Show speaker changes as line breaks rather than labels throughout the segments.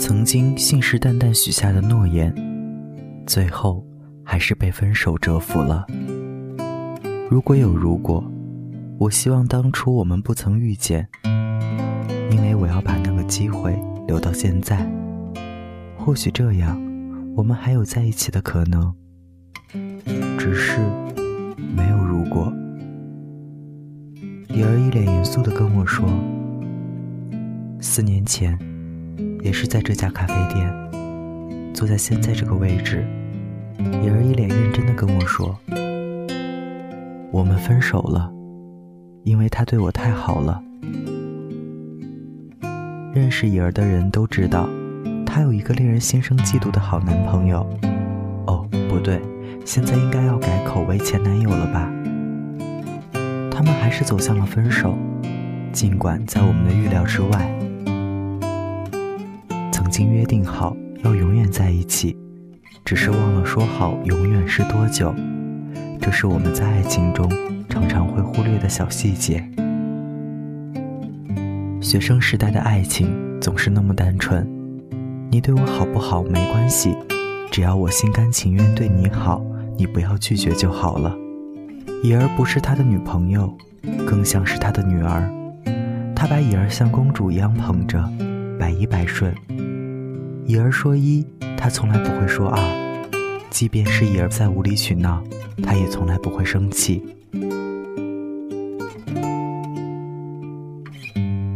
曾经信誓旦旦许下的诺言，最后还是被分手折服了。如果有如果，我希望当初我们不曾遇见，因为我要把那个机会留到现在。或许这样，我们还有在一起的可能。只是没有如果。李儿一脸严肃地跟我说：“四年前，也是在这家咖啡店，坐在现在这个位置。”怡儿一脸认真地跟我说。我们分手了，因为他对我太好了。认识怡儿的人都知道，她有一个令人心生嫉妒的好男朋友。哦，不对，现在应该要改口为前男友了吧？他们还是走向了分手，尽管在我们的预料之外。经约定好要永远在一起，只是忘了说好永远是多久。这是我们在爱情中常常会忽略的小细节。学生时代的爱情总是那么单纯，你对我好不好没关系，只要我心甘情愿对你好，你不要拒绝就好了。怡儿不是他的女朋友，更像是他的女儿，他把怡儿像公主一样捧着，百依百顺。怡儿说一，他从来不会说二，即便是怡儿在无理取闹。他也从来不会生气。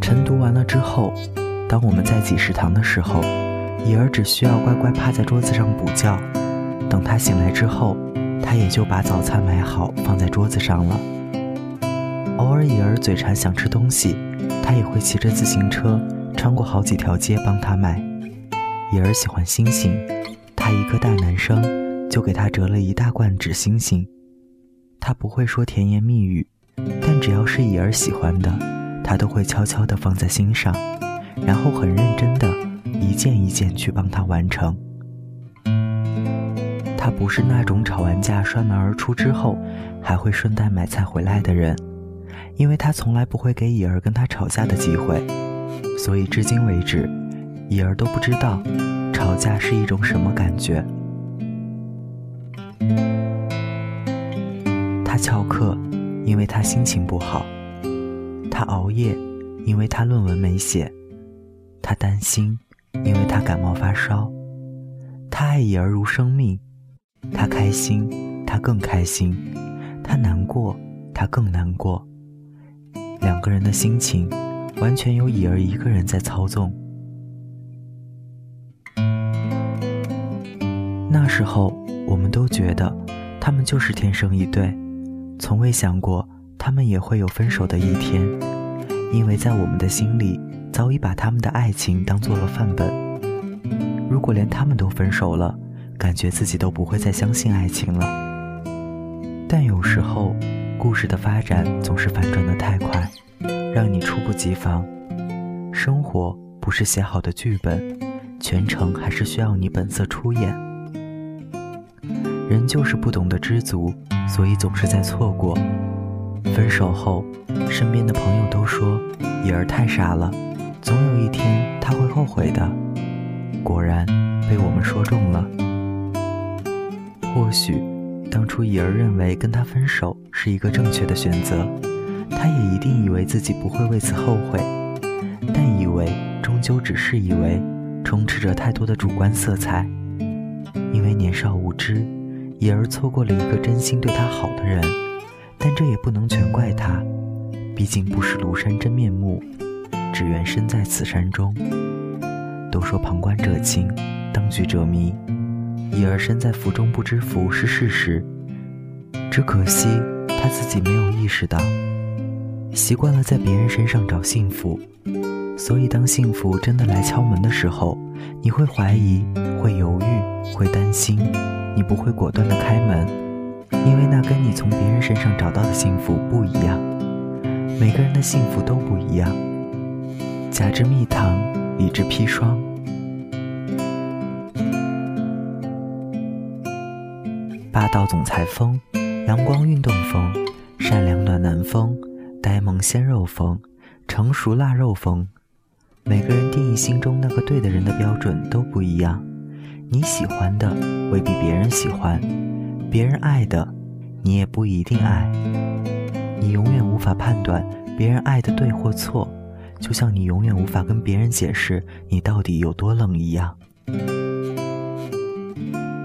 晨读完了之后，当我们在挤食堂的时候，怡儿只需要乖乖趴在桌子上补觉。等他醒来之后，他也就把早餐买好放在桌子上了。偶尔怡儿嘴馋想吃东西，他也会骑着自行车穿过好几条街帮他买。怡儿喜欢星星，他一个大男生。就给他折了一大罐纸星星，他不会说甜言蜜语，但只要是怡儿喜欢的，他都会悄悄地放在心上，然后很认真的一件一件去帮他完成。他不是那种吵完架摔门而出之后，还会顺带买菜回来的人，因为他从来不会给怡儿跟他吵架的机会，所以至今为止，怡儿都不知道吵架是一种什么感觉。他翘课，因为他心情不好；他熬夜，因为他论文没写；他担心，因为他感冒发烧；他爱怡儿如生命；他开心，他更开心；他难过，他更难过。两个人的心情，完全由怡儿一个人在操纵。那时候，我们都觉得他们就是天生一对。从未想过他们也会有分手的一天，因为在我们的心里早已把他们的爱情当做了范本。如果连他们都分手了，感觉自己都不会再相信爱情了。但有时候，故事的发展总是反转的太快，让你猝不及防。生活不是写好的剧本，全程还是需要你本色出演。人就是不懂得知足。所以总是在错过。分手后，身边的朋友都说怡儿太傻了，总有一天他会后悔的。果然被我们说中了。或许当初怡儿认为跟他分手是一个正确的选择，他也一定以为自己不会为此后悔。但以为终究只是以为，充斥着太多的主观色彩。因为年少无知。怡儿错过了一个真心对她好的人，但这也不能全怪他，毕竟不识庐山真面目，只缘身在此山中。都说旁观者清，当局者迷，怡儿身在福中不知福是事实，只可惜她自己没有意识到，习惯了在别人身上找幸福，所以当幸福真的来敲门的时候，你会怀疑，会犹豫，会担心。你不会果断的开门，因为那跟你从别人身上找到的幸福不一样。每个人的幸福都不一样。假之蜜糖，乙之砒霜。霸道总裁风，阳光运动风，善良暖男风，呆萌鲜肉风，成熟腊肉风。每个人定义心中那个对的人的标准都不一样。你喜欢的未必别人喜欢，别人爱的你也不一定爱。你永远无法判断别人爱的对或错，就像你永远无法跟别人解释你到底有多冷一样。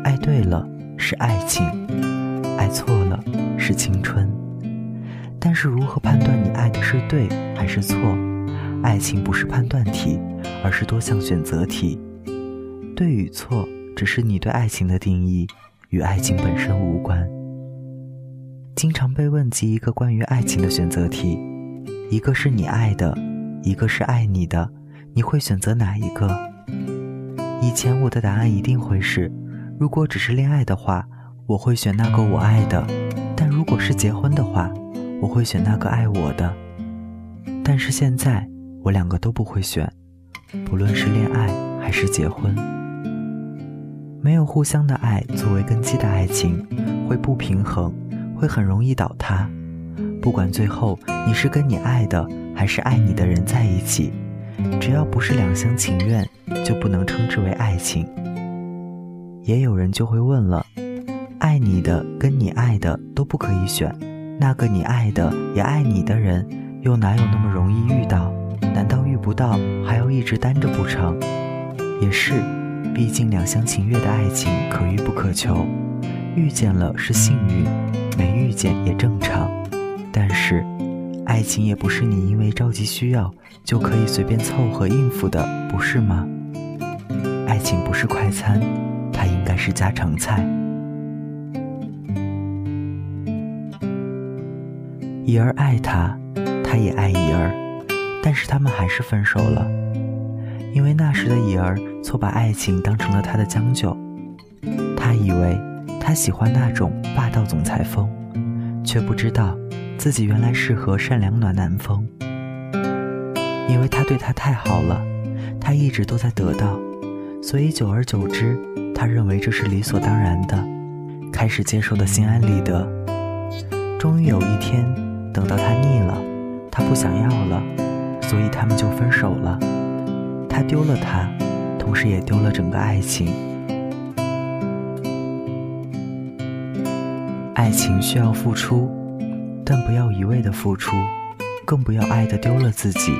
爱对了是爱情，爱错了是青春。但是如何判断你爱的是对还是错？爱情不是判断题，而是多项选择题。对与错只是你对爱情的定义，与爱情本身无关。经常被问及一个关于爱情的选择题：一个是你爱的，一个是爱你的，你会选择哪一个？以前我的答案一定会是：如果只是恋爱的话，我会选那个我爱的；但如果是结婚的话，我会选那个爱我的。但是现在。我两个都不会选，不论是恋爱还是结婚。没有互相的爱作为根基的爱情，会不平衡，会很容易倒塌。不管最后你是跟你爱的还是爱你的人在一起，只要不是两厢情愿，就不能称之为爱情。也有人就会问了：爱你的跟你爱的都不可以选，那个你爱的也爱你的人，又哪有那么容易遇到？难道遇不到还要一直单着不成？也是，毕竟两厢情愿的爱情可遇不可求，遇见了是幸运，没遇见也正常。但是，爱情也不是你因为着急需要就可以随便凑合应付的，不是吗？爱情不是快餐，它应该是家常菜。怡儿爱他，他也爱怡儿。但是他们还是分手了，因为那时的乙儿错把爱情当成了他的将就，他以为他喜欢那种霸道总裁风，却不知道自己原来适合善良暖男风。因为他对他太好了，他一直都在得到，所以久而久之，他认为这是理所当然的，开始接受的心安理得。终于有一天，等到他腻了，他不想要了。所以他们就分手了，他丢了他，同时也丢了整个爱情。爱情需要付出，但不要一味的付出，更不要爱的丢了自己。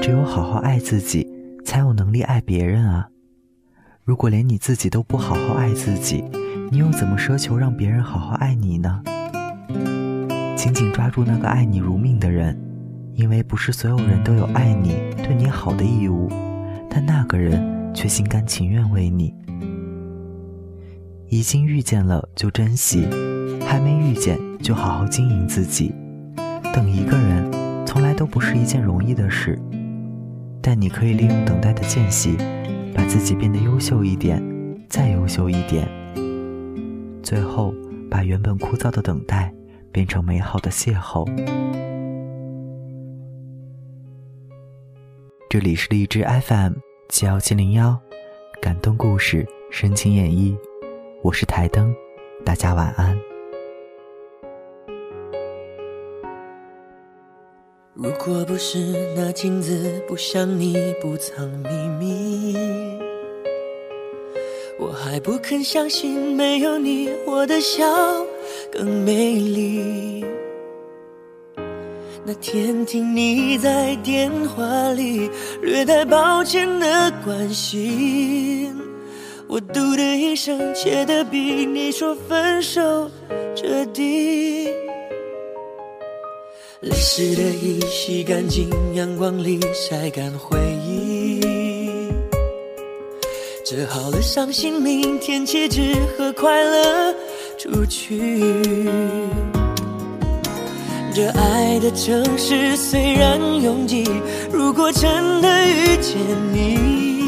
只有好好爱自己，才有能力爱别人啊！如果连你自己都不好好爱自己，你又怎么奢求让别人好好爱你呢？紧紧抓住那个爱你如命的人。因为不是所有人都有爱你、对你好的义务，但那个人却心甘情愿为你。已经遇见了就珍惜，还没遇见就好好经营自己。等一个人从来都不是一件容易的事，但你可以利用等待的间隙，把自己变得优秀一点，再优秀一点，最后把原本枯燥的等待变成美好的邂逅。这里是荔枝 FM 七幺七零幺，感动故事深情演绎，我是台灯，大家晚安。
如果不是那镜子不像你不藏秘密，我还不肯相信没有你，我的笑更美丽。那天听你在电话里略带抱歉的关心，我嘟的一声，切的比你说分手彻底。泪湿的衣洗干净，阳光里晒干回忆，折好了伤心，明天起只和快乐出去。这爱的城市虽然拥挤，如果真的遇见你，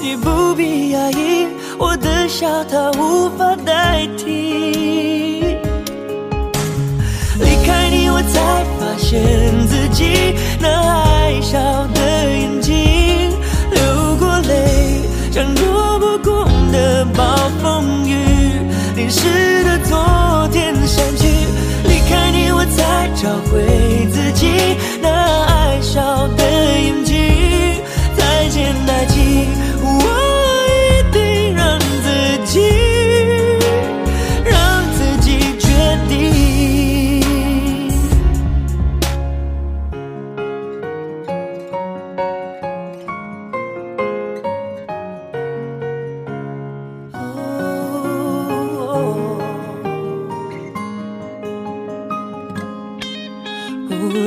你不必压抑，我的笑它无法代替。离开你，我才发现自己那爱笑的眼睛，流过泪，像躲不过的暴风雨，淋湿的昨天。开你，我才找回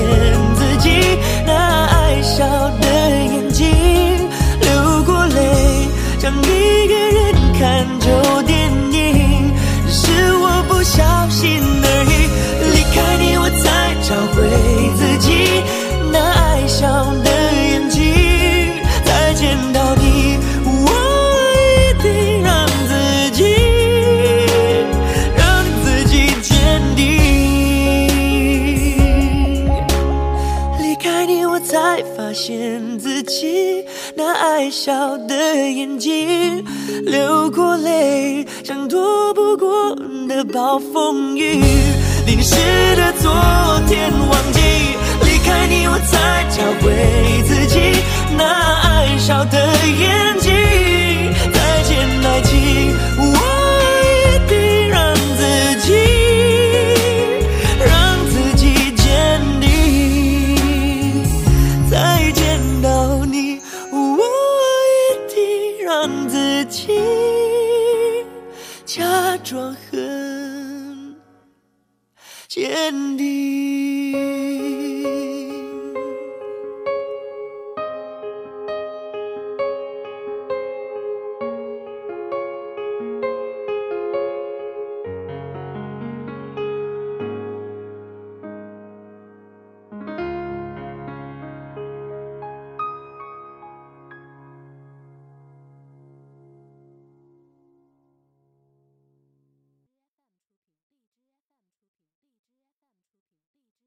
骗自己那爱笑的眼睛流过泪，像一个人看。自己那爱笑的眼睛流过泪，像躲不过的暴风雨，淋湿的昨天忘记。离开你，我才找回自己那爱笑的眼睛。再见，爱情，我